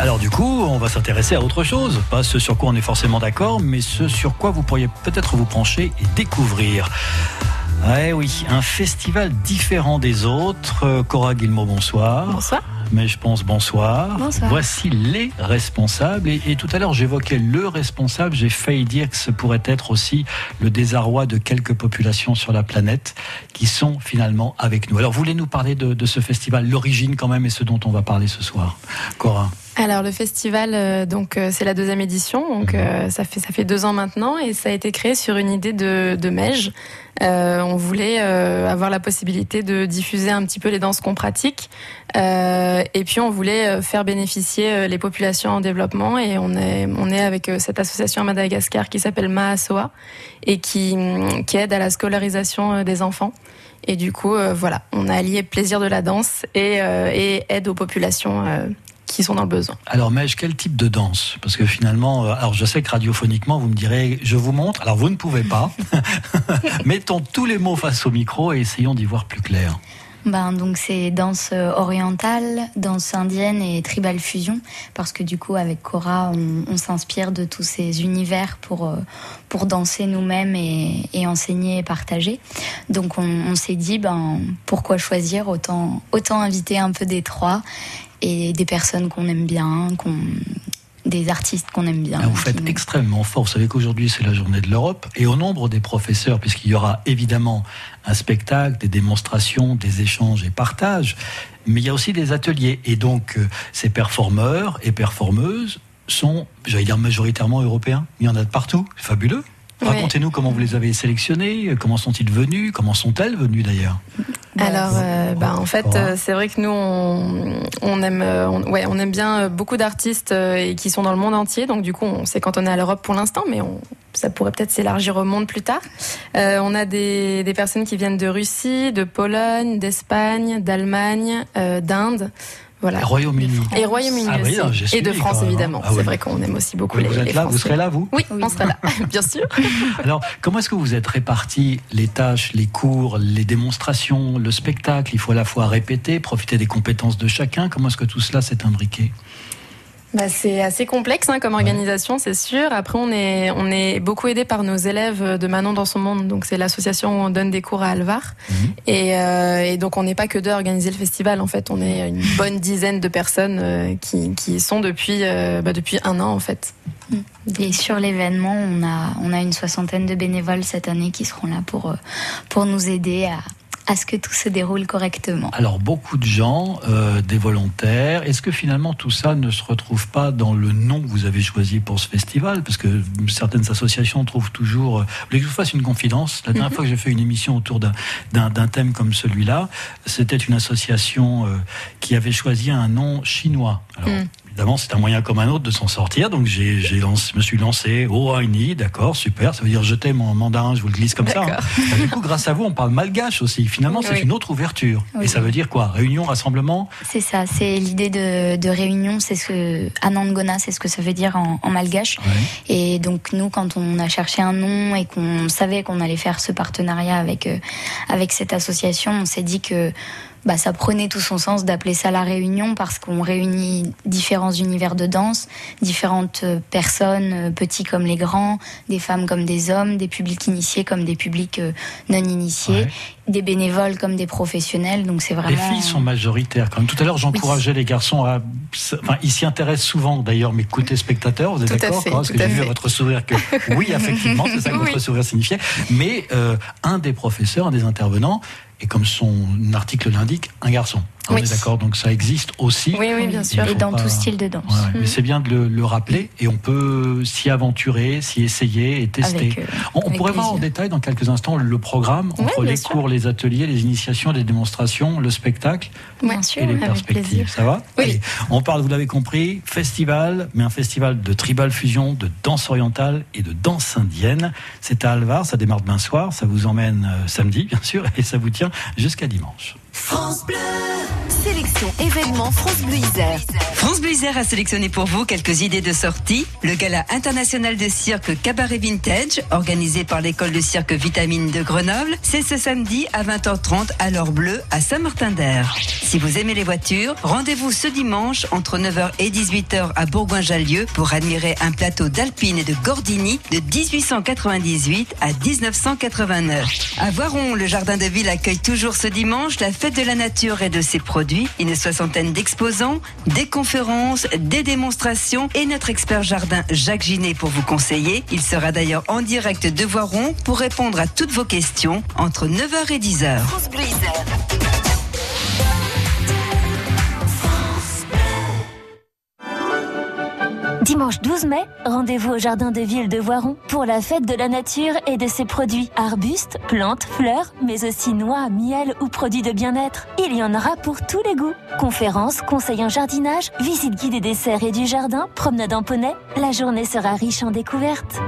Alors du coup, on va s'intéresser à autre chose, pas ce sur quoi on est forcément d'accord, mais ce sur quoi vous pourriez peut-être vous pencher et découvrir. Eh oui, un festival différent des autres. Euh, Cora Guillemot, bonsoir. Bonsoir. Mais je pense bonsoir. Bonsoir. Voici les responsables. Et, et tout à l'heure, j'évoquais le responsable. J'ai failli dire que ce pourrait être aussi le désarroi de quelques populations sur la planète qui sont finalement avec nous. Alors, vous voulez nous parler de, de ce festival, l'origine quand même, et ce dont on va parler ce soir Cora? Alors le festival, euh, donc euh, c'est la deuxième édition, donc euh, ça fait ça fait deux ans maintenant et ça a été créé sur une idée de, de Mège. On voulait avoir la possibilité de diffuser un petit peu les danses qu'on pratique et puis on voulait faire bénéficier les populations en développement et on est on est avec cette association à Madagascar qui s'appelle Maasoa et qui hum, qui aide à la scolarisation des enfants. Et du coup, voilà, on a allié plaisir de la danse et, et aide aux populations qui sont dans le besoin. Alors, Mège, quel type de danse? Parce que finalement, euh, alors je sais que radiophoniquement, vous me direz, je vous montre. Alors, vous ne pouvez pas. Mettons tous les mots face au micro et essayons d'y voir plus clair. Ben, donc c'est danse euh, orientale, danse indienne et tribal fusion, parce que du coup avec Cora on, on s'inspire de tous ces univers pour, euh, pour danser nous-mêmes et, et enseigner et partager. Donc on, on s'est dit ben, pourquoi choisir, autant, autant inviter un peu des trois et des personnes qu'on aime bien, des artistes qu'on aime bien. Ah, vous faites extrêmement fort. Vous savez qu'aujourd'hui, c'est la journée de l'Europe. Et au nombre des professeurs, puisqu'il y aura évidemment un spectacle, des démonstrations, des échanges et partages, mais il y a aussi des ateliers. Et donc, euh, ces performeurs et performeuses sont, j'allais dire majoritairement européens. Il y en a de partout. C'est fabuleux. Racontez-nous comment vous les avez sélectionnés, comment sont-ils venus, comment sont-elles venues d'ailleurs Alors, euh, bah, en fait, euh, c'est vrai que nous, on, on aime, euh, on, ouais, on aime bien beaucoup d'artistes euh, et qui sont dans le monde entier. Donc, du coup, on s'est cantonné à l'Europe pour l'instant, mais on, ça pourrait peut-être s'élargir au monde plus tard. Euh, on a des, des personnes qui viennent de Russie, de Pologne, d'Espagne, d'Allemagne, euh, d'Inde. Voilà. Le Royaume-Uni. Et Royaume-Uni Ah aussi. et de France, hein. évidemment. Ah. C'est vrai qu'on aime aussi beaucoup Vous, les, vous êtes les là, vous serez là, vous Oui, Oui. on sera là, bien sûr. Alors, comment est-ce que vous êtes répartis les tâches, les cours, les démonstrations, le spectacle? Il faut à la fois répéter, profiter des compétences de chacun. Comment est-ce que tout cela s'est imbriqué? Bah, c'est assez complexe hein, comme organisation, c'est sûr. Après, on est, on est beaucoup aidé par nos élèves de Manon dans son monde. Donc, c'est l'association où on donne des cours à Alvar. Mhm. Et, euh, et donc, on n'est pas que deux à organiser le festival. En fait, on est une bonne dizaine de personnes euh, qui, qui y sont depuis, euh, bah, depuis un an, en fait. Et sur l'événement, on a, on a une soixantaine de bénévoles cette année qui seront là pour, pour nous aider à, à ce que tout se déroule correctement. Alors, beaucoup de gens, euh, des volontaires. Est-ce que finalement tout ça ne se retrouve pas dans le nom que vous avez choisi pour ce festival? Parce que certaines associations trouvent toujours. euh, Vous voulez que je vous fasse une confidence? La dernière fois que j'ai fait une émission autour d'un thème comme celui-là, c'était une association euh, qui avait choisi un nom chinois. Alors, Mm. Évidemment, c'est un moyen comme un autre de s'en sortir. Donc, j'ai, j'ai lancé- me suis lancé Oh, Aini, d'accord, super. Ça veut dire je t'aime en mandarin, je vous le glisse comme ça. hein. Et Du coup, grâce à vous, on parle malgache aussi. Finalement, c'est Oui. une autre ouverture. Oui. Et ça veut dire quoi? Réunion, rassemblement? C'est ça, c'est l'idée de, de réunion, c'est ce que Anangona, c'est ce que ça veut dire en, en malgache. Ouais. Et donc nous, quand on a cherché un nom et qu'on savait qu'on allait faire ce partenariat avec euh, avec cette association, on s'est dit que bah, ça prenait tout son sens d'appeler ça la réunion parce qu'on réunit différents univers de danse, différentes euh, personnes, euh, petits comme les grands, des femmes comme des hommes, des publics initiés comme des publics euh, non initiés, Ouais. des bénévoles comme des professionnels. Donc c'est vraiment. Les filles sont majoritaires quand même. Tout à l'heure, j'encourageais les garçons à. Enfin, ils s'y intéressent souvent d'ailleurs, mais côté spectateurs, vous êtes d'accord Parce que j'ai vu à votre sourire que oui, effectivement, c'est ça que votre Oui. sourire signifiait. Mais euh, un des professeurs, un des intervenants, et comme son article l'indique, un garçon. On Oui. est d'accord, donc ça existe aussi. Oui, oui, bien sûr. Et dans pas- tout style de danse. Ouais, Mais c'est bien de le, le rappeler et on peut s'y aventurer, s'y essayer et tester. Avec, euh, on pourrait voir en détail dans quelques instants le programme entre les sûr. cours, les ateliers, les initiations, les démonstrations, le spectacle Bien Ouais. sûr. et les perspectives. plaisir. Ça va Oui. Allez, On parle, vous l'avez compris, festival, mais un festival de tribal fusion, de danse orientale et de danse indienne. C'est à Alvar, ça démarre demain soir, ça vous emmène euh, samedi, bien sûr, et ça vous tient jusqu'à dimanche. France Bleu. Sélection. événement France Bleu. France Bleu a sélectionné pour vous quelques idées de sortie. Le gala international de cirque Cabaret Vintage, organisé par l'école de cirque Vitamine de Grenoble, c'est ce samedi à 20h30 à l'Or Bleu à Saint-Martin-d'Air. Si vous aimez les voitures, rendez-vous ce dimanche entre 9h et 18h à Bourgoin-Jallieu pour admirer un plateau d'Alpine et de Gordini de 1898 à 1989. À Voiron, le jardin de ville accueille toujours ce dimanche la fête de la nature et de ses produits, une soixantaine d'exposants, des conférences, des démonstrations et notre expert jardin Jacques Ginet pour vous conseiller. Il sera d'ailleurs en direct de Voiron pour répondre à toutes vos questions entre 9h et 10h. France Bleu Isère. Dimanche 12 mai, rendez-vous au Jardin de Ville de Voiron pour la fête de la nature et de ses produits. Arbustes, plantes, fleurs, mais aussi noix, miel ou produits de bien-être. Il y en aura pour tous les goûts. Conférences, conseils en jardinage, visite guidée des serres et du jardin, promenade en poney. La journée sera riche en découvertes.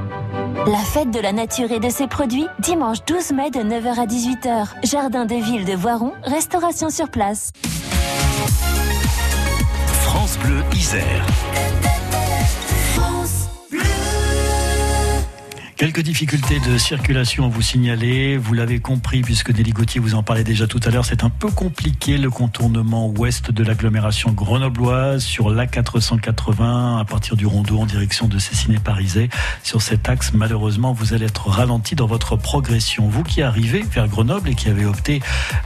La fête de la nature et de ses produits, dimanche 12 mai de 9h à 18h. Jardin de Ville de Voiron, restauration sur place. France Bleu Isère. Quelques difficultés de circulation à vous signaler. Vous l'avez compris, puisque Nelly Gauthier vous en parlait déjà tout à l'heure, c'est un peu compliqué le contournement ouest de l'agglomération grenobloise sur l'A480 à partir du rondeau en direction de Cessiné-Parisé. Sur cet axe, malheureusement, vous allez être ralenti dans votre progression. Vous qui arrivez vers Grenoble et qui avez opté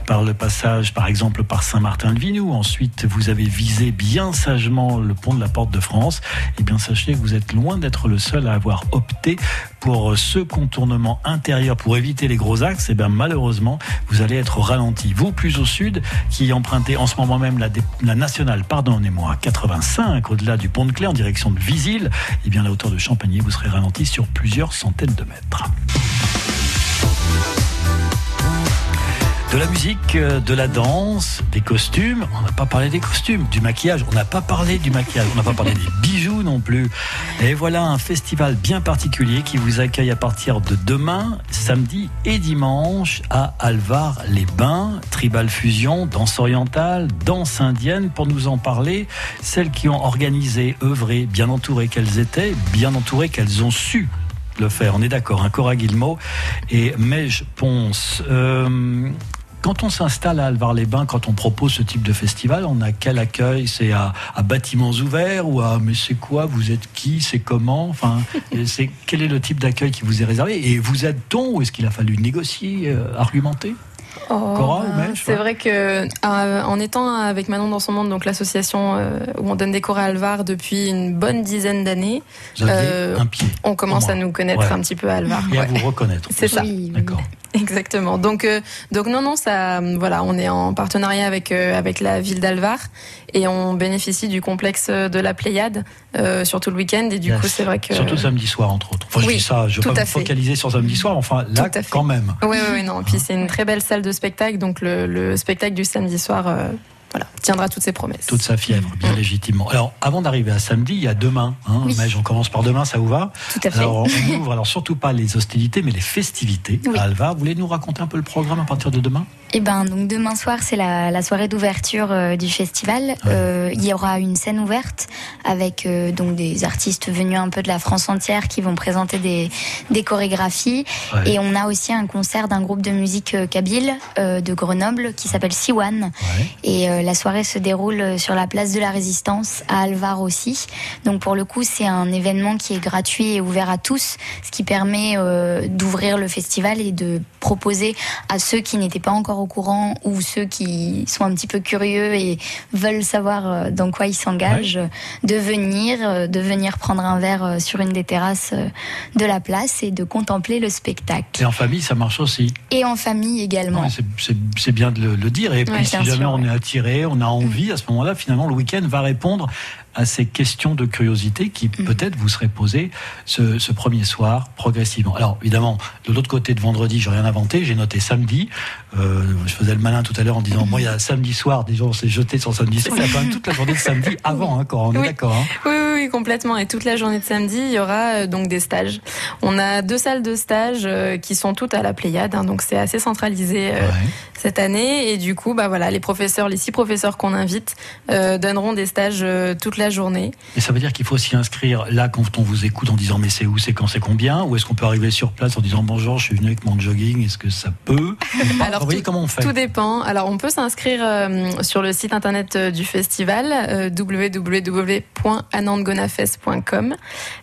par le passage, par exemple, par Saint-Martin-de-Vinou, ensuite vous avez visé bien sagement le pont de la Porte de France, eh bien sachez que vous êtes loin d'être le seul à avoir opté pour ce contournement intérieur pour éviter les gros axes, et bien malheureusement, vous allez être ralenti. Vous, plus au sud, qui empruntez en ce moment même la, nationale, pardonnez-moi, 85, au-delà du pont de Clé en direction de Visil, et bien la hauteur de Champagny, vous serez ralenti sur plusieurs centaines de mètres. De la musique, euh, de la danse, des costumes. On n'a pas parlé des costumes, du maquillage. On n'a pas parlé du maquillage. On n'a pas parlé des bijoux non plus. Et voilà un festival bien particulier qui vous accueille à partir de demain, samedi et dimanche à Alvar-les-Bains. Tribal Fusion, danse orientale, danse indienne. Pour nous en parler, celles qui ont organisé, œuvré, bien entourées qu'elles étaient, bien entourées qu'elles ont su le faire. On est d'accord, un hein, Cora Guillemot et Mej Ponce. Euh, quand on s'installe à Alvar-les-Bains, quand on propose ce type de festival, on a quel accueil C'est à, bâtiments ouverts ou à mais c'est quoi Vous êtes qui C'est comment Enfin, c'est quel est le type d'accueil qui vous est réservé Et vous êtes-on ou est-ce qu'il a fallu négocier, euh, argumenter Oh, c'est vrai que euh, en étant avec Manon dans son monde, donc l'association euh, où on donne des cours à Alvar depuis une bonne dizaine d'années, euh, on commence à nous connaître Ouais. un petit peu à Alvar. et à ouais. vous reconnaître. C'est ça. Oui, oui. D'accord. Exactement. Donc, euh, donc non, non, ça, voilà, on est en partenariat avec euh, avec la ville d'Alvar et on bénéficie du complexe de la Pléiade euh, sur tout le week-end et du Yes. coup, c'est vrai que Surtout samedi soir, entre autres. Enfin, je Oui, dis ça, je veux pas à me fait. focaliser sur samedi soir, enfin là, à quand même. Ouais, ouais, non. Puis c'est une très belle salle de spectacle, donc le, le spectacle du samedi soir, euh, voilà, tiendra toutes ses promesses. Toute sa fièvre, bien légitimement. Alors, avant d'arriver à samedi, il y a demain. Hein, Oui. Mais on commence par demain, ça vous va Tout à fait. Alors, on ouvre, alors surtout pas les hostilités, mais les festivités Oui. à Alvar. Vous voulez nous raconter un peu le programme à partir de demain? Eh ben, donc demain soir, c'est la, la soirée d'ouverture euh, du festival. Euh, il y aura une scène ouverte avec euh, donc des artistes venus un peu de la France entière qui vont présenter des, des chorégraphies. Ouais. Et on a aussi un concert d'un groupe de musique kabyle de Grenoble qui s'appelle Siwan. Ouais. Et la soirée se déroule sur la place de la Résistance à Alvar aussi. Donc pour le coup, c'est un événement qui est gratuit et ouvert à tous, ce qui permet d'ouvrir le festival et de proposer à ceux qui n'étaient pas encore au courant ou ceux qui sont un petit peu curieux et veulent savoir euh, dans quoi ils s'engagent, de venir, euh, de venir prendre un verre euh, sur une des terrasses de la place et de contempler le spectacle. Et en famille, ça marche aussi. Et en famille également. Ouais, c'est- bien de le, le dire. Et puis, Ouais, si jamais sûr, on est attiré, on a envie, à ce moment-là, finalement, le week-end va répondre à ces questions de curiosité qui Mm. peut-être vous seraient posées ce, ce premier soir progressivement. Alors évidemment, de l'autre côté de vendredi, j'ai rien inventé, j'ai noté samedi. Euh, je faisais le malin tout à l'heure en disant, moi, il y a samedi soir, des gens s'est jeté sur samedi soir. Il y a quand même toute la journée de samedi avant, hein, on est Oui. d'accord. hein. Oui, oui, oui, complètement. Et toute la journée de samedi, il y aura euh, donc des stages. On a deux salles de stage euh, qui sont toutes à la Pléiade, hein, donc c'est assez centralisé euh, Ouais. cette année. Et du coup, bah voilà, les professeurs, les six professeurs qu'on invite, euh, donneront des stages toute la journée. Et ça veut dire qu'il faut s'y inscrire là quand on vous écoute en disant mais c'est où, c'est quand, c'est combien? Ou est-ce qu'on peut arriver sur place en disant bonjour, je suis venu avec mon jogging, est-ce que ça peut? Alors, Vous voyez tout- comment on fait? Tout dépend. Alors, on peut s'inscrire euh, sur le site internet euh, du festival, euh, www.anandgonafest.com.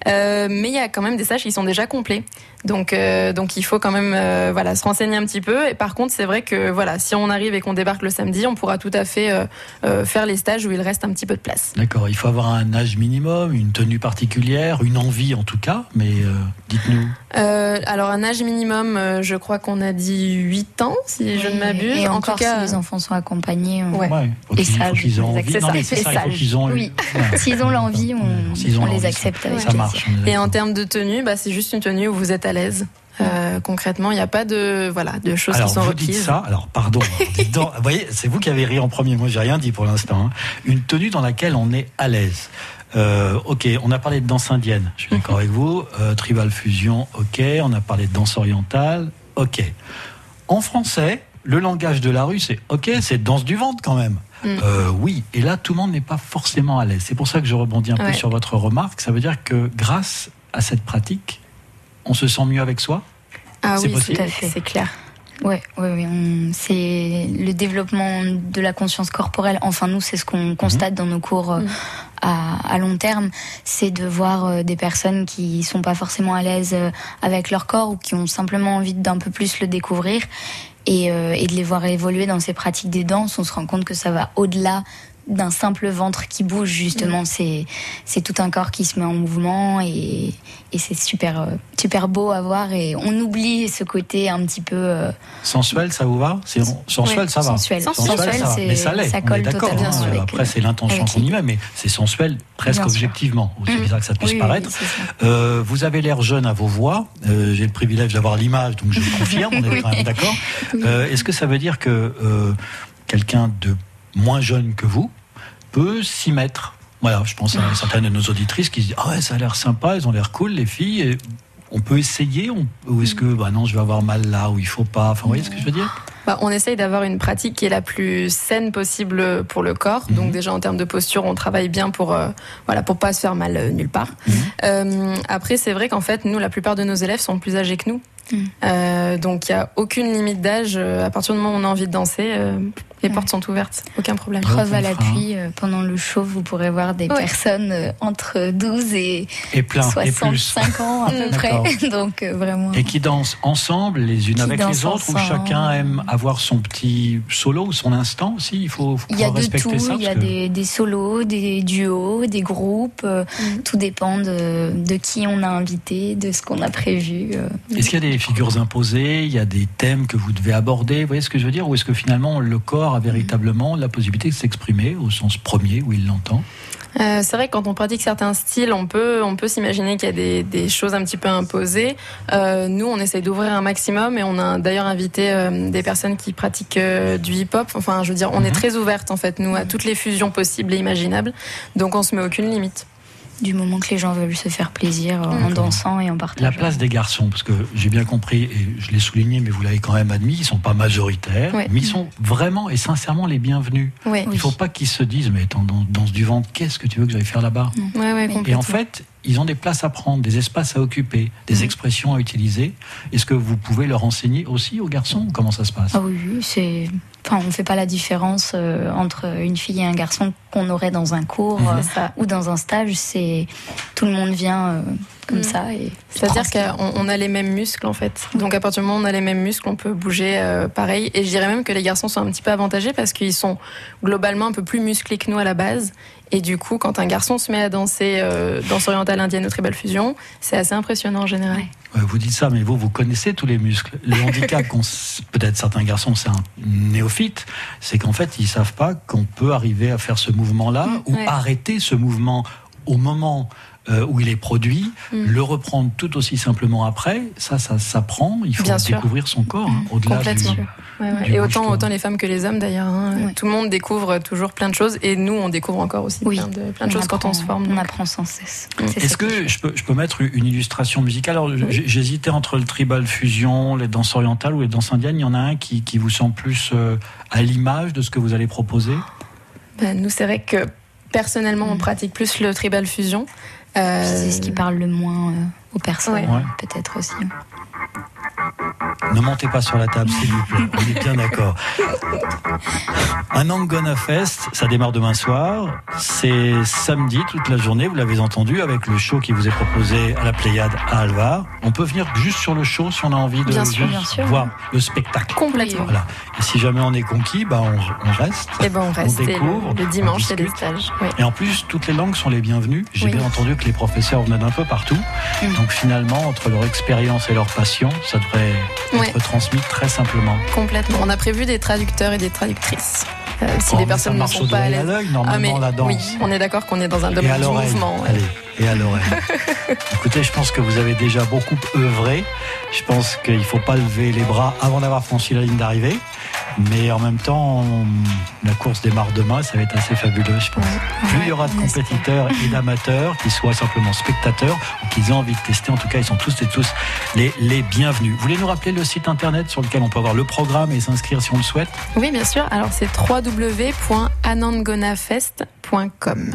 Euh, mais il y a quand même des stages qui sont déjà complets. Donc, euh, donc il faut quand même euh, voilà, se renseigner un petit peu. Et par contre, c'est vrai que voilà, si on arrive et qu'on débarque le samedi, on pourra tout à fait euh, euh, faire les stages où il reste un petit peu de place. D'accord, il faut avoir un âge minimum, une tenue particulière, une envie en tout cas, mais euh, dites-nous. Euh, alors, un âge minimum, euh, je crois qu'on a dit 8 ans, si je ne m'abuse. Et en encore, tout cas, si les enfants sont accompagnés, on- Ouais. faut Et sages, qu'ils aient les envie. Non, mais c'est ça, il faut sages. qu'ils ont Oui. Ouais. S'ils ont l'envie, on, S'ils ont on les accepte ça- avec Ça marche. Et en termes de tenue, bah, c'est juste une tenue où vous êtes à l'aise. Euh, concrètement, il n'y a pas de voilà de choses Alors, qui sont vous requises. dites ça, alors pardon, vous voyez, c'est vous qui avez ri en premier, moi j'ai rien dit pour l'instant. hein. Une tenue dans laquelle on est à l'aise. Euh, ok, on a parlé de danse indienne, je suis d'accord avec vous. Euh, tribal fusion, ok. On a parlé de danse orientale, ok. En français, le langage de la rue, c'est ok, c'est danse du ventre quand même. Mm. Euh, oui, et là, tout le monde n'est pas forcément à l'aise. C'est pour ça que je rebondis un peu sur votre remarque. Ça veut dire que grâce à cette pratique, on se sent mieux avec soi ah c'est oui, possible. tout à fait, c'est clair. Ouais, ouais, ouais, on- c'est le développement de la conscience corporelle. Enfin, nous, c'est ce qu'on constate dans nos cours euh, Mhm. à, à long terme, c'est de voir euh, des personnes qui sont pas forcément à l'aise euh, avec leur corps ou qui ont simplement envie d'un peu plus le découvrir et, euh, et de les voir évoluer dans ces pratiques des danses. On se rend compte que ça va au-delà d'un simple ventre qui bouge justement c'est c'est tout un corps qui se met en mouvement et, et c'est super euh, super beau à voir et on oublie ce côté un petit peu euh, Sensuel, ça vous va? C'est sensuel, Ouais, ça va. sensuel. Sensuel, ça va. c'est- mais ça l'est. ça colle d'accord, totalement hein. avec, Après, c'est l'intention qu'on y met, mais c'est sensuel presque objectivement, aussi Mhm. bizarre que ça puisse Oui, paraître. c'est ça. Euh, vous avez l'air jeune à vos voix. Euh, J'ai le privilège d'avoir l'image, donc je le confirme. On est Oui. quand même d'accord. Oui. Euh, Est-ce que ça veut dire que euh, quelqu'un de moins jeune que vous peut s'y mettre Voilà, je pense à certaines de nos auditrices qui se disent ah ouais, ça a l'air sympa, elles ont l'air cool, les filles. Et on peut essayer on- ou est-ce que bah non, je vais avoir mal là ou il faut pas. Enfin, vous voyez ce que je veux dire? Bah, on essaye d'avoir une pratique qui est la plus saine possible pour le corps. Mhm. Donc déjà en termes de posture, on travaille bien pour euh, voilà pour pas se faire mal euh, nulle part. Mhm. Euh, après, c'est vrai qu'en fait, nous, la plupart de nos élèves sont plus âgés que nous. Euh, donc il y a aucune limite d'âge. Euh, À partir du moment où on a envie de danser, euh, les Ouais. portes sont ouvertes, aucun problème. Preuve à l'appui, euh, pendant le show, vous pourrez voir des Ouais. personnes euh, entre 12 et Et plein, et plus. 65 ans à peu près. Donc euh, vraiment. Et qui dansent ensemble, les unes Qui avec les autres, ou ensemble. chacun aime avoir son petit solo ou son instant aussi. Il faut, faut Il y a pouvoir de respecter tout, ça. il y a que- des, des solos, des duos, des groupes. euh, Mhm. Tout dépend de, de qui on a invité, de ce qu'on a prévu. euh. Est-ce qu'il y a des figures imposées Il y a des thèmes que vous devez aborder Vous voyez ce que je veux dire Ou est-ce que finalement le corps a véritablement la possibilité de s'exprimer au sens premier où il l'entend? Euh, c'est vrai que quand on pratique certains styles, on peut, on peut s'imaginer qu'il y a des, des choses un petit peu imposées. Euh, nous, on essaye d'ouvrir un maximum et on a d'ailleurs invité euh, des personnes qui pratiquent du hip-hop. Enfin, je veux dire, on est Mhm. très ouverte en fait, nous, à toutes les fusions possibles et imaginables. Donc, on se met aucune limite. Du moment que les gens veulent se faire plaisir en dansant et en partageant. La place des garçons, parce que j'ai bien compris, et je l'ai souligné, mais vous l'avez quand même admis, ils sont pas majoritaires, Ouais. mais ils sont vraiment et sincèrement les bienvenus. Ouais, Il faut pas qu'ils se disent, mais attends, dans, dans ce du ventre, qu'est-ce que tu veux que j'aille faire là-bas? Ouais, ouais, Et en fait, ils ont des places à prendre, des espaces à occuper, des expressions à utiliser. Est-ce que vous pouvez leur enseigner aussi aux garçons? Comment ça se passe? Ah oui, c'est. Enfin, on fait pas la différence euh, entre une fille et un garçon qu'on aurait dans un cours Mhm. euh, ou dans un stage. C'est tout le monde vient euh, comme Mhm. ça et. C'est-à-dire qu'on on a les mêmes muscles en fait. Donc à partir du moment où on a les mêmes muscles, on peut bouger euh, pareil. Et je dirais même que les garçons sont un petit peu avantagés parce qu'ils sont globalement un peu plus musclés que nous à la base. Et du coup, quand un garçon se met à danser euh, danse orientale indienne ou tribal fusion, c'est assez impressionnant en général. Ouais. Vous dites ça, mais vous, vous connaissez tous les muscles. Le handicap, peut-être certains garçons, c'est un néophyte, c'est qu'en fait, ils savent pas qu'on peut arriver à faire ce mouvement-là ou Ouais. arrêter ce mouvement au moment euh, où il est produit, Mm. le reprendre tout aussi simplement après, ça, ça s'apprend. Il faut Bien sûr. découvrir son corps hein, au-delà du. Ouais, ouais. Et autant, les femmes que les hommes d'ailleurs. hein. Ouais. Tout le monde découvre toujours plein de choses et nous on découvre encore aussi Oui. plein de, plein de choses quand on se forme. On apprend sans cesse. Mm. Est-ce est que je peux, je peux mettre une illustration musicale? Alors, j'hésitais entre le tribal fusion, les danses orientales ou les danses indiennes. Il y en a un qui, qui vous semble plus euh, à l'image de ce que vous allez proposer? Ben, nous c'est vrai que personnellement on Mm. pratique plus le tribal fusion. Euh, C'est ce qui parle le moins euh, aux personnes, peut-être aussi. Ne montez pas sur la table, s'il vous plaît. On est bien d'accord. Un Angona Fest, ça démarre demain soir. C'est samedi toute la journée, vous l'avez entendu, avec le show qui vous est proposé à la Pléiade à Alvar. On peut venir juste sur le show si on a envie de Bien sûr, juste bien sûr. voir le spectacle. complètement. Voilà. Et si jamais on est conquis, bah on, on reste. Et ben on reste. et découvre, le, le on dimanche c'est des stages. Oui. Et en plus, toutes les langues sont les bienvenues. J'ai Oui. bien entendu que les professeurs venaient d'un peu partout. Donc finalement, entre leur expérience et leur passion, ça devrait Ouais. être transmis très simplement. Complètement. On a prévu des traducteurs et des traductrices. Euh, si les personnes ne sont pas à l'aise. l'œil, normalement, Ah la danse. oui, on est d'accord qu'on est dans un domaine du mouvement. ouais. Allez, et à l'oreille. Écoutez, je pense que vous avez déjà beaucoup œuvré. Je pense qu'il ne faut pas lever les bras avant d'avoir franchi la ligne d'arrivée. Mais en même temps, on- la course démarre demain, ça va être assez fabuleux, je pense. Plus il y aura de compétiteurs et d'amateurs, qui soient simplement spectateurs ou qui aient envie de tester, en tout cas, ils sont tous et tous les, les bienvenus. Vous voulez nous rappeler le site internet sur lequel on peut avoir le programme et s'inscrire si on le souhaite? Oui, bien sûr. Alors c'est www.anangonafest.com.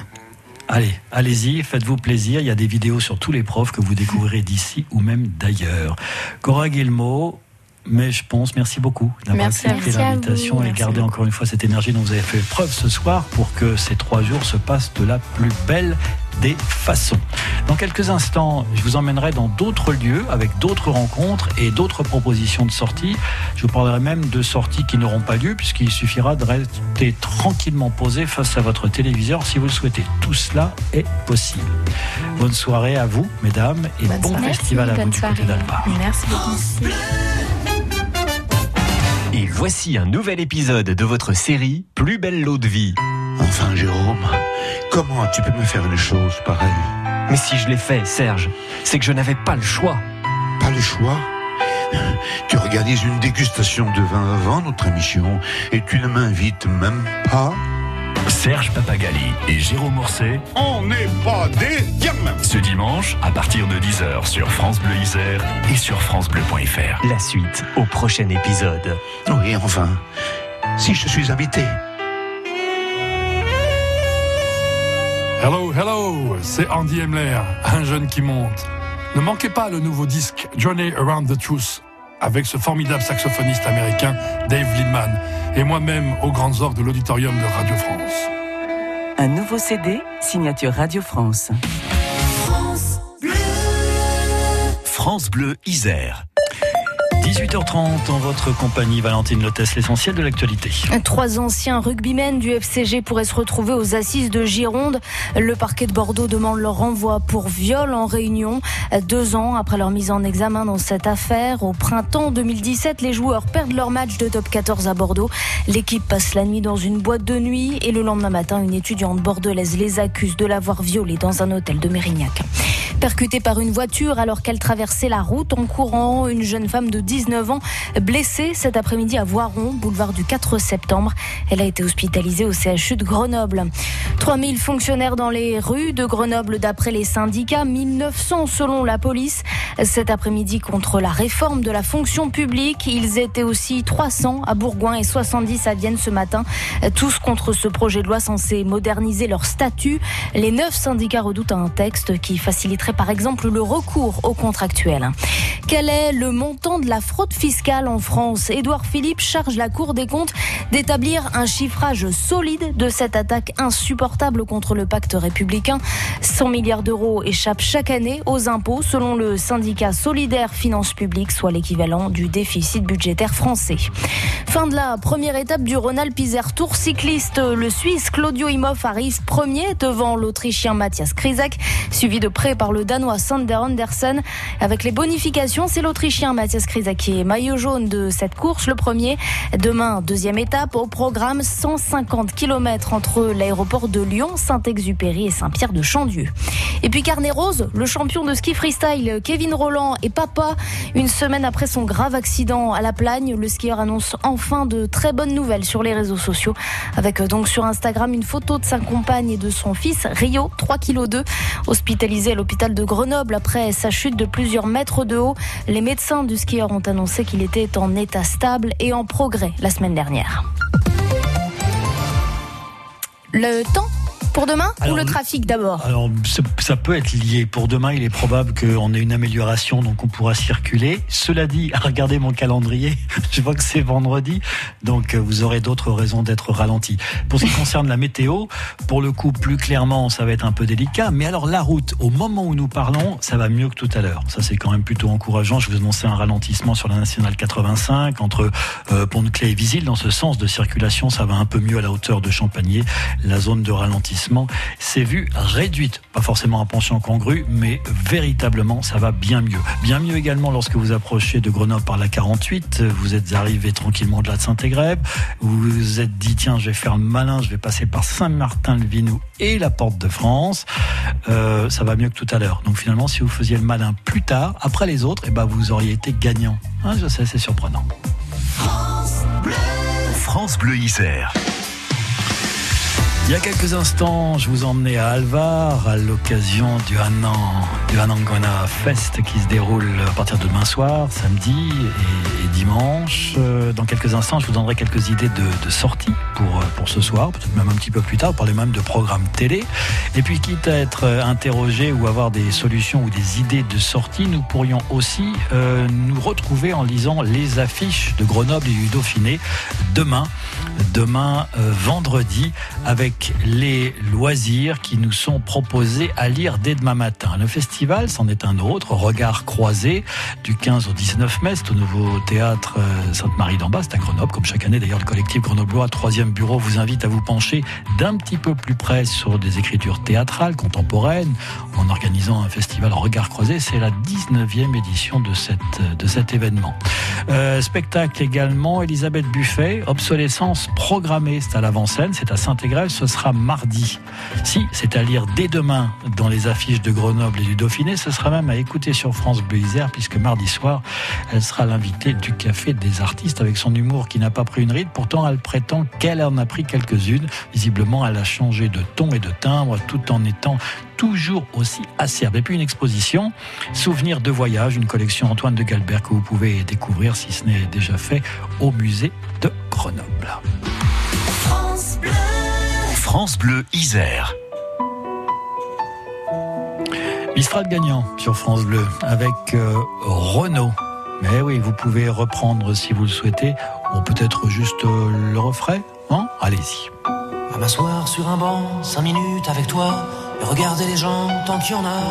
Allez, allez-y, faites-vous plaisir. Il y a des vidéos sur tous les profs que vous découvrirez d'ici ou même d'ailleurs. Cora Guillemot, mais je pense, merci beaucoup d'avoir accepté l'invitation et garder encore une fois cette énergie dont vous avez fait preuve ce soir pour que ces trois jours se passent de la plus belle des façons. Dans quelques instants, je vous emmènerai dans d'autres lieux avec d'autres rencontres et d'autres propositions de sorties. Je vous parlerai même de sorties qui n'auront pas lieu puisqu'il suffira de rester tranquillement posé face à votre téléviseur si vous le souhaitez. Tout cela est possible. Bonne soirée à vous, mesdames, et Bonne bon soirée. festival à vous du côté d'Albar. Merci beaucoup. Et voici un nouvel épisode de votre série Plus belle l'eau de vie. Enfin, Jérôme, comment tu peux me faire une chose pareille? Mais si je l'ai fait, Serge, c'est que je n'avais pas le choix. Pas le choix? Tu organises une dégustation de vin avant notre émission et tu ne m'invites même pas? Serge Papagali et Jérôme Ourset On n'est pas des gamins ce dimanche à partir de 10h sur France Bleu Isère et sur francebleu.fr. La suite au prochain épisode. Oui, enfin, si je suis invité. Hello, hello, c'est Andy Emler, un jeune qui monte. Ne manquez pas le nouveau disque Journey Around the Truth avec ce formidable saxophoniste américain Dave Lindman et moi-même aux grandes orgues de l'auditorium de Radio France. Un nouveau CD, signature Radio France. France Bleu Isère. 18h30 en votre compagnie, Valentine Lotès, l'essentiel de l'actualité. Trois anciens rugbymen du FCG pourraient se retrouver aux assises de Gironde. Le parquet de Bordeaux demande leur renvoi pour viol en réunion. Deux ans après leur mise en examen dans cette affaire, au printemps 2017, les joueurs perdent leur match de top 14 à Bordeaux. L'équipe passe la nuit dans une boîte de nuit et le lendemain matin, une étudiante bordelaise les accuse de l'avoir violée dans un hôtel de Mérignac. Percutée par une voiture alors qu'elle traversait la route en courant, une jeune femme de 19 ans blessée cet après-midi à Voiron, boulevard du 4 septembre. Elle a été hospitalisée au CHU de Grenoble. 3000 fonctionnaires dans les rues de Grenoble d'après les syndicats, 1900 selon la police. Cet après-midi contre la réforme de la fonction publique, ils étaient aussi 300 à Bourgoin et 70 à Vienne ce matin, tous contre ce projet de loi censé moderniser leur statut. Les neuf syndicats redoutent un texte qui faciliterait par exemple le recours aux contractuels. Quel est le montant de la fraude fiscale en France Édouard Philippe charge la Cour des comptes d'établir un chiffrage solide de cette attaque insupportable contre le pacte républicain. 100 milliards d'euros échappent chaque année aux impôts selon le syndicat solidaire Finances publiques, soit l'équivalent du déficit budgétaire français. Fin de la première étape du Rhône-Alpes Isère Tour cycliste. Le Suisse Claudio Imhoff arrive premier devant l'Autrichien Mathias Krisak, suivi de près par le Danois Sander Andersen. Avec les bonifications, c'est l'Autrichien Mathias Kriza qui est maillot jaune de cette course, le premier. Demain, deuxième étape, au programme 150 km entre l'aéroport de Lyon, Saint-Exupéry et Saint-Pierre de Chandieu. Et puis Carnet Rose, le champion de ski freestyle Kevin Roland et papa, une semaine après son grave accident à la Plagne, le skieur annonce enfin de très bonnes nouvelles sur les réseaux sociaux avec euh, donc sur Instagram une photo de sa compagne et de son fils Rio, 3 kg 2, hospitalisé à l'hôpital de Grenoble après sa chute de plusieurs mètres de haut. Les médecins du skieur ont annoncé qu'il était en état stable et en progrès la semaine dernière. Le temps pour demain ou le trafic d'abord? Alors, ça peut être lié. Pour demain, il est probable qu'on ait une amélioration, donc on pourra circuler. Cela dit, regardez mon calendrier, je vois que c'est vendredi, donc euh, vous aurez d'autres raisons d'être ralenti. Pour ce qui concerne la météo, pour le coup, plus clairement, ça va être un peu délicat. Mais alors, la route, au moment où nous parlons, ça va mieux que tout à l'heure. Ça, c'est quand même plutôt encourageant. Je vous annonçais un ralentissement sur la nationale 85 entre euh, Pont-de-Clé et Visil. Dans ce sens de circulation, ça va un peu mieux à la hauteur de Champagné. La zone de ralentissement c'est vu réduite. Pas forcément à pension congrue, mais véritablement, ça va bien mieux. Bien mieux également lorsque vous approchez de Grenoble par la 48. Vous êtes arrivé tranquillement de la Saint-Égrève. Vous vous êtes dit, tiens, je vais faire le malin, je vais passer par Saint-Martin-le-Vinou et la Porte de France. Euh, ça va mieux que tout à l'heure. Donc finalement, si vous faisiez le malin plus tard, après les autres, eh ben, vous auriez été gagnant. Hein, je sais, c'est surprenant. France Bleu, France Bleu Isère. Il y a quelques instants, je vous emmenais à Alvar à l'occasion du Hanan, du Hanangona Fest qui se déroule à partir de demain soir, samedi et, dimanche. Euh, dans quelques instants, je vous donnerai quelques idées de, de sorties pour, euh, pour ce soir, peut-être même un petit peu plus tard, parler même de programmes télé. Et puis, quitte à être euh, interrogé ou avoir des solutions ou des idées de sortie, nous pourrions aussi nous retrouver en lisant les affiches de Grenoble et du Dauphiné demain, demain vendredi, avec les loisirs qui nous sont proposés à lire dès demain matin. Le festival, c'en est un autre, Regard croisé, du 15 au 19 mai, c'est au nouveau théâtre euh, Sainte-Marie d'en c'est à Grenoble, comme chaque année d'ailleurs le collectif grenoblois, troisième bureau, vous invite à vous pencher d'un petit peu plus près sur des écritures théâtrales, contemporaines, en organisant un festival Regard croisé, c'est la 19e édition de cet événement. Euh, spectacle également, Elisabeth Buffet, obsolescence programmée, c'est à l'avant-scène, c'est à Saint-Égrève, ce sera mardi. Si, c'est à lire dès demain dans les affiches de Grenoble et du Dauphiné, ce sera même à écouter sur France Bleu puisque mardi soir, elle sera l'invitée du Café des Artistes avec son humour qui n'a pas pris une ride. Pourtant, elle prétend qu'elle en a pris quelques-unes. Visiblement, elle a changé de ton et de timbre tout en étant toujours aussi acerbe. Et puis une exposition, Souvenirs de voyage, une collection Antoine de Galbert que vous pouvez découvrir si ce n'est déjà fait au musée de Grenoble. France Bleu, Isère. Mistral gagnant sur France Bleu avec euh, Renault. Mais oui, vous pouvez reprendre si vous le souhaitez, ou peut-être juste euh, le refrain. Hein? Allez-y. À m'asseoir sur un banc, cinq minutes avec toi et regarder les gens tant qu'il y en a.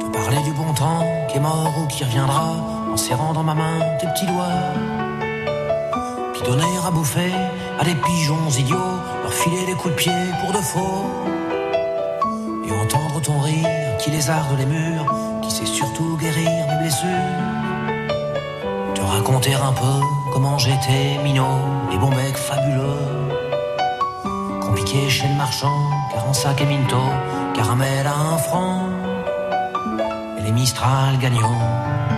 Te parler du bon temps qui est mort ou qui reviendra en serrant dans ma main tes petits doigts. Puis donner à bouffer à des pigeons idiots, filer des coups de pied pour de faux. Et entendre ton rire qui lézarde les murs, qui sait surtout guérir mes blessures. Te raconter un peu comment j'étais minot, les bons mecs fabuleux compliqué chez le marchand, car en sac et minto, caramel à un franc, et les Mistral gagnants.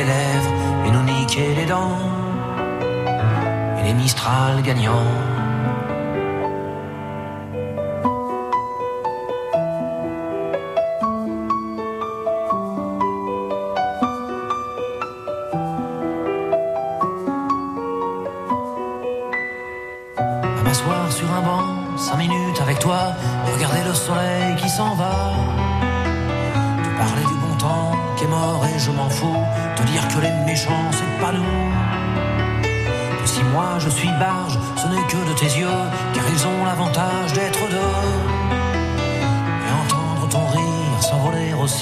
Les lèvres et nous niquaient les dents. Et les Mistral gagnants.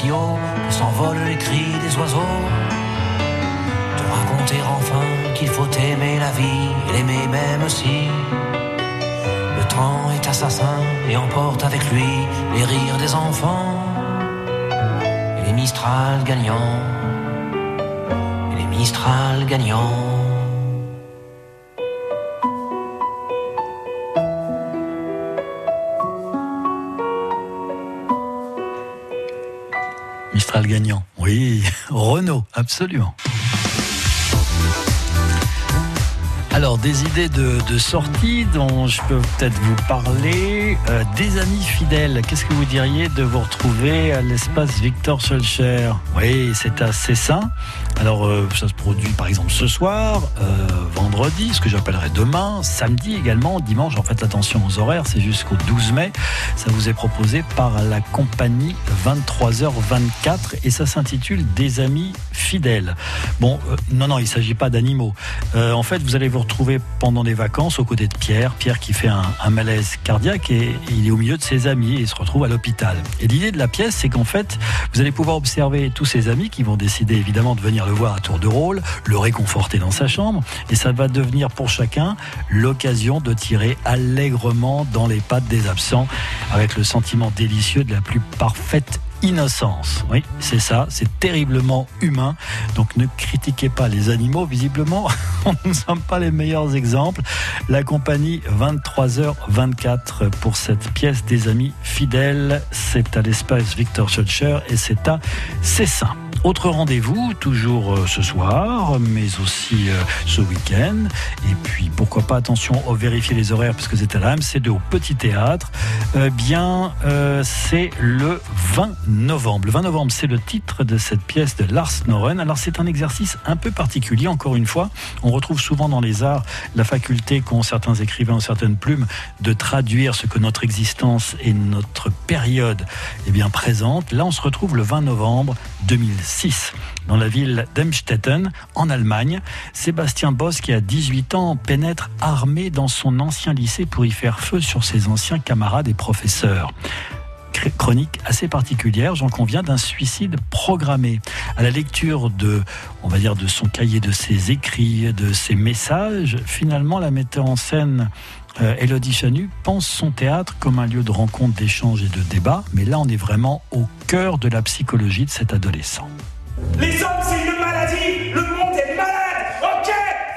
Que s'envolent les cris des oiseaux. Te raconter enfin qu'il faut aimer la vie et l'aimer même si le temps est assassin et emporte avec lui les rires des enfants et les Mistral gagnants et les Mistral gagnants. Gagnant. Oui, Renault, absolument. Alors, des idées de, de sortie dont je peux peut-être vous parler. Euh, des amis fidèles, qu'est-ce que vous diriez de vous retrouver à l'espace Victor Schulcher Oui, c'est à Cessin. Alors, euh, ça se produit par exemple ce soir, euh, vendredi, ce que j'appellerais demain, samedi également, dimanche. En fait, attention aux horaires, c'est jusqu'au 12 mai. Ça vous est proposé par la compagnie 23h24 et ça s'intitule Des amis fidèles. Bon, non, non, il ne s'agit pas d'animaux. En fait, vous allez vous retrouver pendant des vacances aux côtés de Pierre. Pierre qui fait un, malaise cardiaque et, il est au milieu de ses amis et se retrouve à l'hôpital. Et l'idée de la pièce, c'est qu'en fait, vous allez pouvoir observer tous ses amis qui vont décider évidemment de venir le voir à tour de rôle, le réconforter dans sa chambre et ça va devenir pour chacun l'occasion de tirer allègrement dans les pattes des absents avec le sentiment délicieux de la plus parfaite innocence. Oui, c'est ça, c'est terriblement humain. Donc ne critiquez pas les animaux, visiblement, on ne sommes pas les meilleurs exemples. La compagnie 23h24 pour cette pièce des amis fidèles, c'est à l'espace Victor Schulcher et c'est à Cessin. Autre rendez-vous, toujours euh, ce soir, mais aussi euh, ce week-end. Et puis, pourquoi pas, attention, vérifier les horaires, parce que c'est à la MC2 au Petit Théâtre. Euh, bien, euh, c'est le 20 novembre. Le 20 novembre, c'est le titre de cette pièce de Lars Noren. Alors, c'est un exercice un peu particulier, encore une fois. On retrouve souvent dans les arts la faculté qu'ont certains écrivains certaines plumes de traduire ce que notre existence et notre période eh bien, présente. Là, on se retrouve le 20 novembre 2006 dans la ville d'Emstetten, en Allemagne. Sébastien Boss, qui a 18 ans, pénètre armé dans son ancien lycée pour y faire feu sur ses anciens camarades et professeurs chronique assez particulière, j'en conviens, d'un suicide programmé. À la lecture de, on va dire, de son cahier, de ses écrits, de ses messages, finalement, la metteur en scène euh, Elodie Chanu pense son théâtre comme un lieu de rencontre, d'échange et de débat, mais là, on est vraiment au cœur de la psychologie de cet adolescent. Les hommes, c'est une maladie Le monde est malade Ok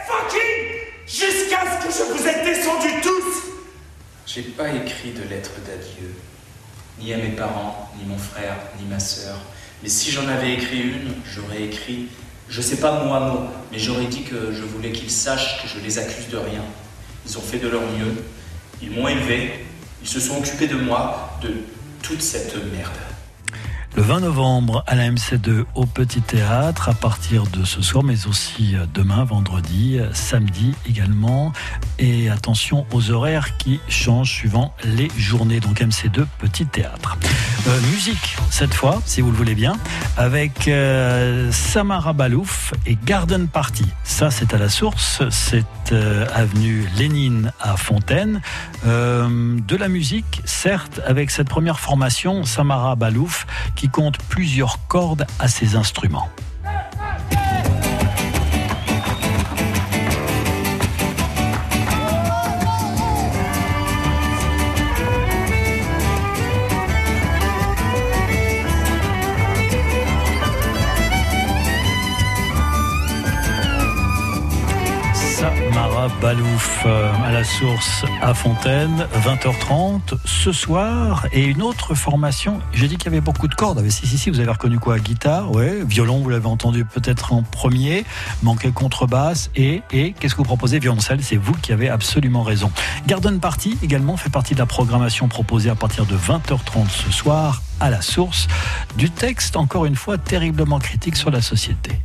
Fucking Jusqu'à ce que je vous ai descendu tous J'ai pas écrit de lettre d'adieu, ni à mes parents, ni mon frère, ni ma sœur. Mais si j'en avais écrit une, j'aurais écrit, je sais pas mot à mot, mais j'aurais dit que je voulais qu'ils sachent que je les accuse de rien. Ils ont fait de leur mieux, ils m'ont élevé, ils se sont occupés de moi, de toute cette merde. Le 20 novembre à la MC2 au Petit Théâtre à partir de ce soir, mais aussi demain, vendredi, samedi également. Et attention aux horaires qui changent suivant les journées. Donc MC2 Petit Théâtre. Euh, musique cette fois, si vous le voulez bien, avec euh, Samara Balouf et Garden Party. Ça, c'est à la source. C'est euh, avenue Lénine à Fontaine. Euh, de la musique, certes, avec cette première formation, Samara Balouf, qui plusieurs cordes à ses instruments. Balouf euh, à la source à Fontaine, 20h30 ce soir. Et une autre formation, j'ai dit qu'il y avait beaucoup de cordes. Ah, si, si, si, vous avez reconnu quoi? Guitare, ouais. Violon, vous l'avez entendu peut-être en premier. Manquait contrebasse. Et, et qu'est-ce que vous proposez? Violoncelle, c'est vous qui avez absolument raison. Garden Party également fait partie de la programmation proposée à partir de 20h30 ce soir à la source du texte, encore une fois, terriblement critique sur la société.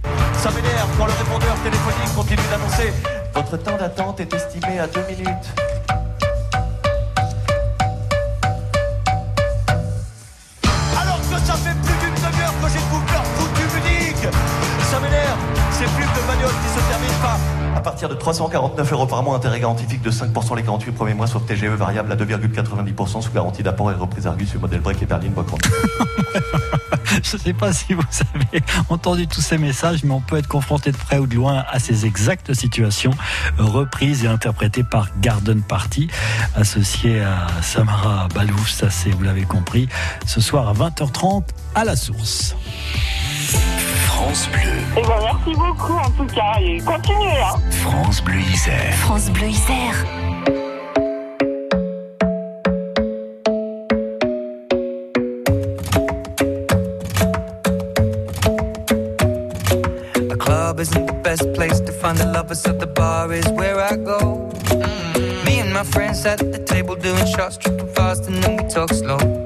Quand le répondeur téléphonique continue d'annoncer votre temps d'attente est estimé à 2 minutes. Alors que ça fait plus d'une demi-heure que j'ai j'écoute leur foutu musique Ça m'énerve, ces plus de bagnole partir de 349 euros par mois, intérêt garantifique de 5% les 48 premiers mois, sauf TGE variable à 2,90% sous garantie d'apport et reprise Argus sur modèle break et berline. Je ne sais pas si vous avez entendu tous ces messages, mais on peut être confronté de près ou de loin à ces exactes situations, reprises et interprétées par Garden Party, associé à Samara Balouf, ça c'est, vous l'avez compris, ce soir à 20h30 à la source. France Bleu. Eh ben, merci beaucoup en tout cas et continuez. Hein. France Bleu Isère. France Bleu Isère. The club isn't the best place to find the lovers, so the bar is where I go. Mm. Me and my friends at the table doing shots, tripping fast, and then we talk slow.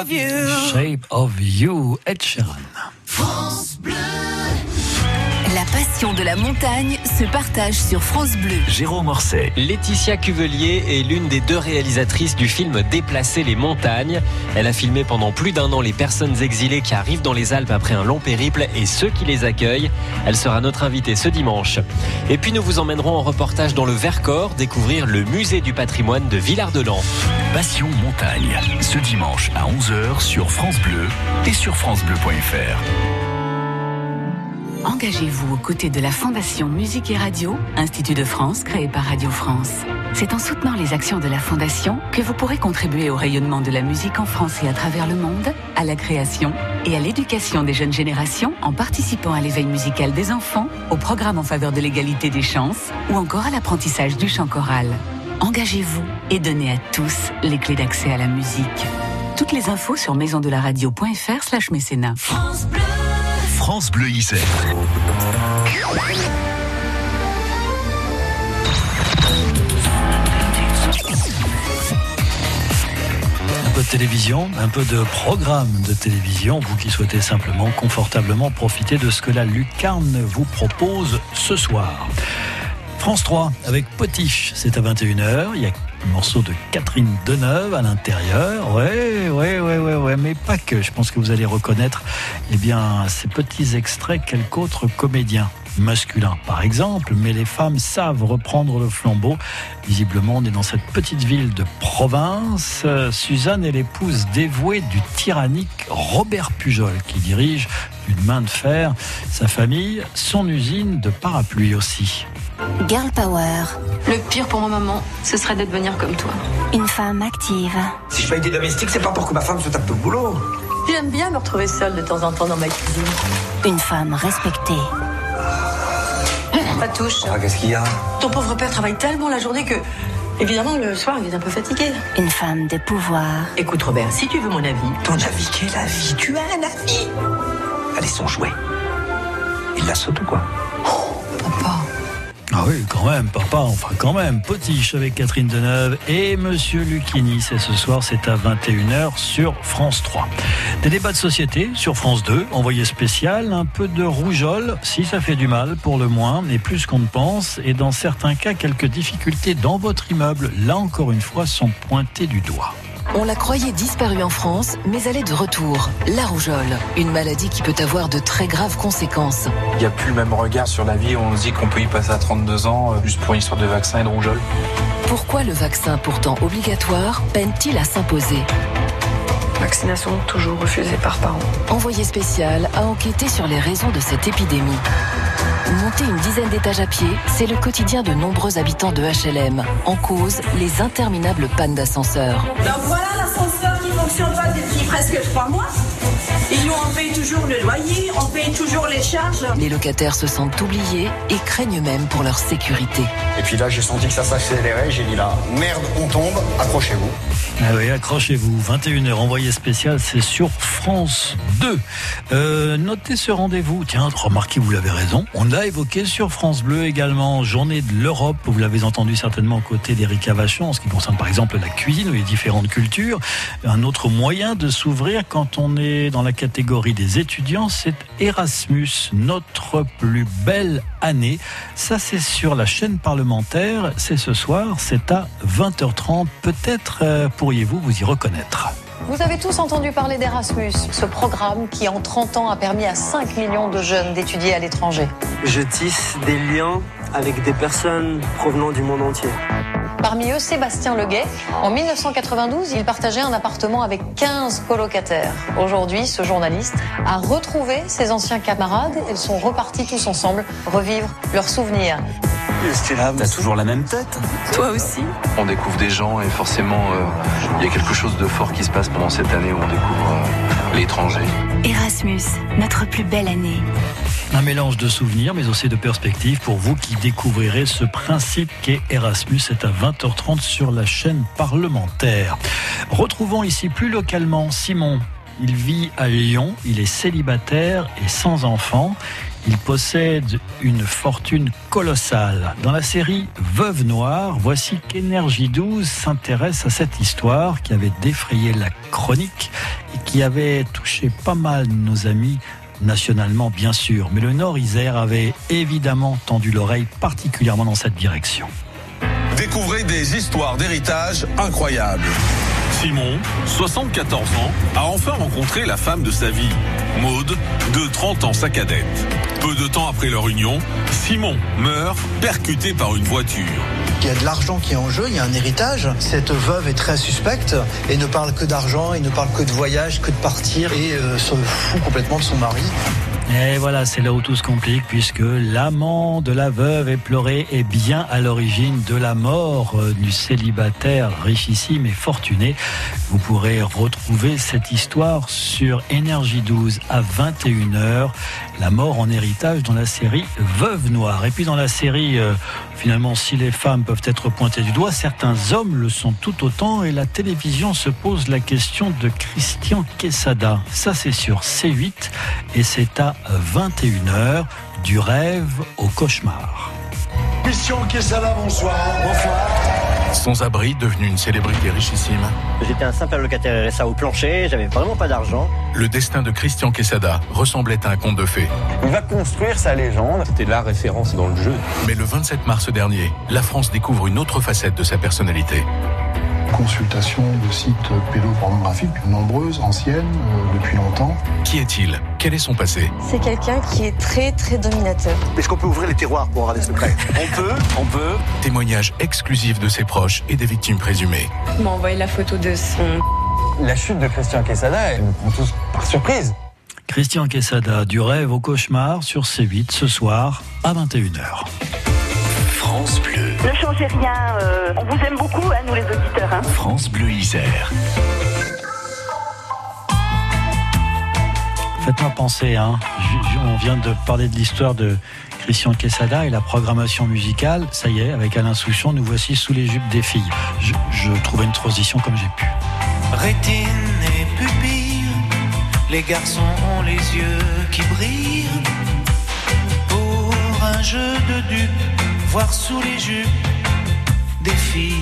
Of you. Shape of You, Ed Sheeran. La passion de la montagne se partage sur France Bleu. Jérôme Orsay. Laetitia Cuvelier est l'une des deux réalisatrices du film Déplacer les montagnes. Elle a filmé pendant plus d'un an les personnes exilées qui arrivent dans les Alpes après un long périple et ceux qui les accueillent. Elle sera notre invitée ce dimanche. Et puis nous vous emmènerons en reportage dans le Vercors découvrir le musée du patrimoine de Villard-de-Lans. Passion montagne. Ce dimanche à 11h sur France Bleu et sur FranceBleu.fr. Engagez-vous aux côtés de la Fondation Musique et Radio, Institut de France créé par Radio France. C'est en soutenant les actions de la Fondation que vous pourrez contribuer au rayonnement de la musique en France et à travers le monde, à la création et à l'éducation des jeunes générations en participant à l'éveil musical des enfants, au programme en faveur de l'égalité des chances ou encore à l'apprentissage du chant choral. Engagez-vous et donnez à tous les clés d'accès à la musique. Toutes les infos sur maisondelaradio.fr slash mécénat. France Isère. Un peu de télévision, un peu de programme de télévision, vous qui souhaitez simplement confortablement profiter de ce que la lucarne vous propose ce soir. France 3 avec Potiche, c'est à 21h. Il y a morceau de Catherine Deneuve à l'intérieur. Ouais, ouais, ouais, ouais, ouais, mais pas que. Je pense que vous allez reconnaître, eh bien, ces petits extraits quelque autre comédien masculin, par exemple, mais les femmes savent reprendre le flambeau. Visiblement, on est dans cette petite ville de province. Suzanne est l'épouse dévouée du tyrannique Robert Pujol, qui dirige d'une main de fer sa famille, son usine de parapluies aussi. Girl Power. Le pire pour ma maman, ce serait de devenir comme toi. Une femme active. Si je paye des domestiques, c'est pas pour que ma femme se tape le boulot. J'aime bien me retrouver seule de temps en temps dans ma cuisine. Une femme respectée. Pas de touche. Ah, qu'est-ce qu'il y a Ton pauvre père travaille tellement la journée que, évidemment, le soir, il est un peu fatigué. Une femme de pouvoir. Écoute, Robert, si tu veux mon avis. Ton avis, quel avis? Tu as un avis? Allez, son jouet. Il la saute ou quoi? Ah oui, quand même, papa, enfin quand même. Potiche avec Catherine Deneuve et Monsieur Lucchini. C'est ce soir, c'est à 21h sur France 3. Des débats de société sur France 2, envoyé spécial, un peu de rougeole, si ça fait du mal pour le moins, mais plus qu'on ne pense, et dans certains cas, quelques difficultés dans votre immeuble, là encore une fois, sont pointées du doigt. On la croyait disparue en France, mais elle est de retour. La rougeole, une maladie qui peut avoir de très graves conséquences. Il n'y a plus le même regard sur la vie, on se dit qu'on peut y passer à 32 ans euh, juste pour une histoire de vaccin et de rougeole. Pourquoi le vaccin, pourtant obligatoire, peine-t-il à s'imposer? Vaccination toujours refusée par parents. Envoyé spécial a enquêté sur les raisons de cette épidémie. Monter une dizaine d'étages à pied, c'est le quotidien de nombreux habitants de HLM. En cause, les interminables pannes d'ascenseur. Donc voilà l'ascenseur qui fonctionne pas depuis presque trois mois. Et nous, on paye toujours le loyer, on paye toujours les charges. Les locataires se sentent oubliés et craignent même pour leur sécurité. Et puis là, j'ai senti que ça s'accélérait. J'ai dit là, merde, on tombe, accrochez-vous. Ah oui, accrochez-vous. 21h envoyé spécial, c'est sur France 2. Euh, notez ce rendez-vous. Tiens, remarquez, vous l'avez raison. On l'a évoqué sur France Bleu également. Journée de l'Europe. Vous l'avez entendu certainement aux côtés d'Éric Avachon en ce qui concerne par exemple la cuisine ou les différentes cultures. Un autre moyen de s'ouvrir quand on est dans la catégorie des étudiants, c'est Erasmus, notre plus belle année. Ça, c'est sur la chaîne parlementaire. C'est ce soir. C'est à 20h30. Peut-être euh, pourriez-vous vous y reconnaître. Vous avez tous entendu parler d'Erasmus, ce programme qui en 30 ans a permis à 5 millions de jeunes d'étudier à l'étranger. Je tisse des liens avec des personnes provenant du monde entier. Parmi eux, Sébastien Leguet. En 1992, il partageait un appartement avec 15 colocataires. Aujourd'hui, ce journaliste a retrouvé ses anciens camarades. Ils sont repartis tous ensemble revivre leurs souvenirs. T'as toujours la même tête Toi aussi On découvre des gens et forcément, euh, il y a quelque chose de fort qui se passe pendant cette année où on découvre euh, l'étranger. Erasmus, notre plus belle année. Un mélange de souvenirs, mais aussi de perspectives pour vous qui découvrirez ce principe qu'est Erasmus. C'est à 20h30 sur la chaîne parlementaire. Retrouvons ici plus localement Simon. Il vit à Lyon, il est célibataire et sans enfant. Il possède une fortune colossale. Dans la série Veuve Noire, voici qu'Énergie 12 s'intéresse à cette histoire qui avait défrayé la chronique et qui avait touché pas mal nos amis nationalement bien sûr. Mais le Nord-Isère avait évidemment tendu l'oreille particulièrement dans cette direction. Découvrez des histoires d'héritage incroyables. Simon, 74 ans, a enfin rencontré la femme de sa vie, Maude, de 30 ans sa cadette. Peu de temps après leur union, Simon meurt percuté par une voiture. Il y a de l'argent qui est en jeu, il y a un héritage. Cette veuve est très suspecte et ne parle que d'argent, et ne parle que de voyage, que de partir et euh, se fout complètement de son mari. Et voilà, c'est là où tout se complique, puisque l'amant de la veuve éplorée est bien à l'origine de la mort euh, du célibataire richissime et fortuné. Vous pourrez retrouver cette histoire sur Énergie 12 à 21h. La mort en héritage dans la série Veuve Noire. Et puis dans la série, euh, finalement, si les femmes peuvent être pointées du doigt, certains hommes le sont tout autant. Et la télévision se pose la question de Christian Quesada. Ça, c'est sur C8 et c'est à 21h du rêve au cauchemar. Christian Quesada, bonsoir. Bonsoir. Sans abri, devenu une célébrité richissime, J'étais un simple locataire RSA au plancher, j'avais vraiment pas d'argent. le destin de Christian Quesada ressemblait à un conte de fées. Il va construire sa légende. C'était la référence dans le jeu. Mais le 27 mars dernier, la France découvre une autre facette de sa personnalité. Consultation de sites pédopornographiques, nombreuses, anciennes, euh, depuis longtemps. Qui est-il? Quel est son passé C'est quelqu'un qui est très très dominateur. Est-ce qu'on peut ouvrir les tiroirs pour avoir des secrets On peut, on peut. Témoignage exclusif de ses proches et des victimes présumées. Il m'a envoyé la photo de son. La chute de Christian Quesada, elle nous prend tous par surprise. Christian Quesada, du rêve au cauchemar sur C8 ce soir à 21h. France Bleu. Ne changez rien, euh, on vous aime beaucoup, hein, nous les auditeurs. Hein. France Bleu Isère. Faites-moi penser, hein. On vient de parler de l'histoire de Christian Quesada et la programmation musicale. Ça y est, avec Alain Souchon, nous voici sous les jupes des filles. Je, je trouvais une transition comme j'ai pu. Rétine et pupille, les garçons ont les yeux qui brillent. Pour un jeu de dupes, voir sous les jupes des filles.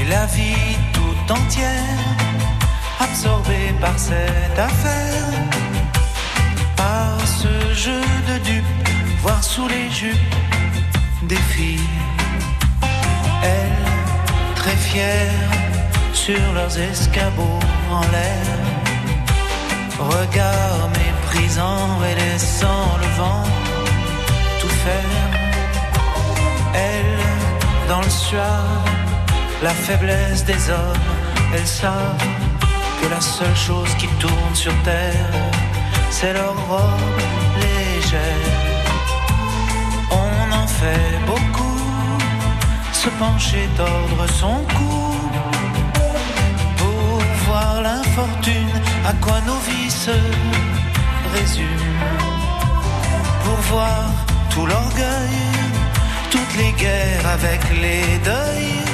Et la vie tout entière, absorbée par cette affaire. Par ce jeu de dupes, voir sous les jupes des filles. Elles, très fières, sur leurs escabeaux en l'air. Regard méprisant et laissant le vent tout faire. Elles, dans le soir, la faiblesse des hommes, elles savent que la seule chose qui tourne sur terre, c'est leur robe légère. On en fait beaucoup, se pencher, tordre son cou pour voir l'infortune, à quoi nos vies se résument. Pour voir tout l'orgueil, toutes les guerres avec les deuils,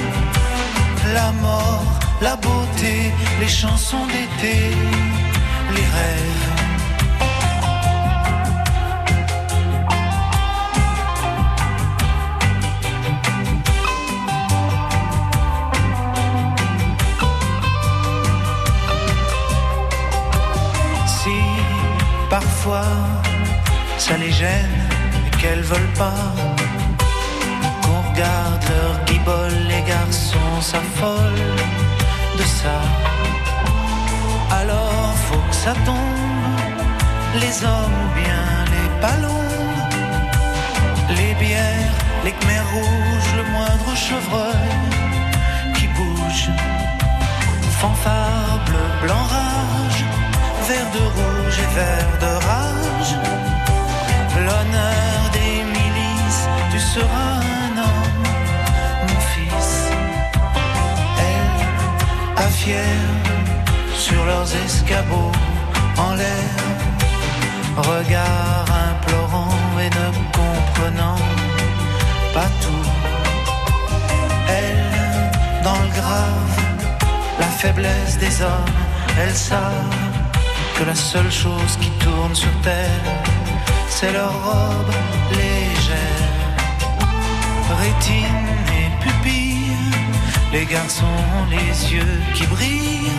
la mort, la beauté, les chansons d'été, les rêves. Si parfois ça les gêne qu'elles veulent pas rouges, le moindre chevreuil qui bouge. Fanfare bleu, blanc, rage, vert de rouge et vert de rage. L'honneur des milices, tu seras un homme, mon fils. Elles, à sur leurs escabeaux en l'air, regard implorant et ne comprenant pas tout. Elles, dans le grave, la faiblesse des hommes, elles savent que la seule chose qui tourne sur terre, c'est leur robe légère. Rétine et pupille, les garçons ont les yeux qui brillent.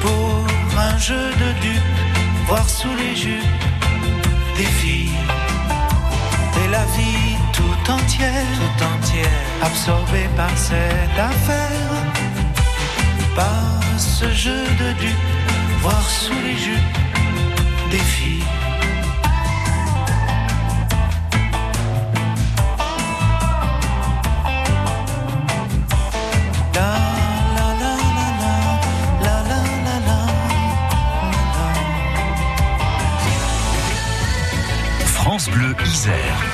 Pour un jeu de dupes, voir sous les jupes tout entière, tout entière, absorbée par cette affaire, par ce jeu de dupes, voir sous les jupes. Des filles. France Bleu Isère.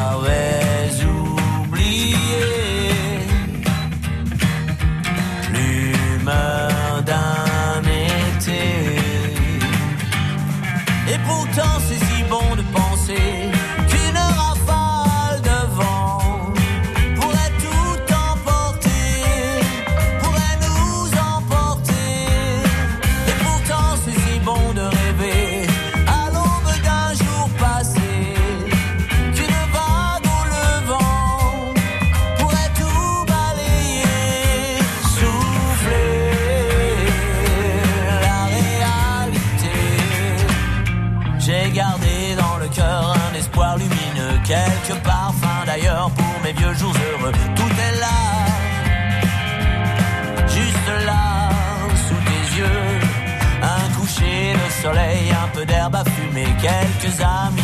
I'm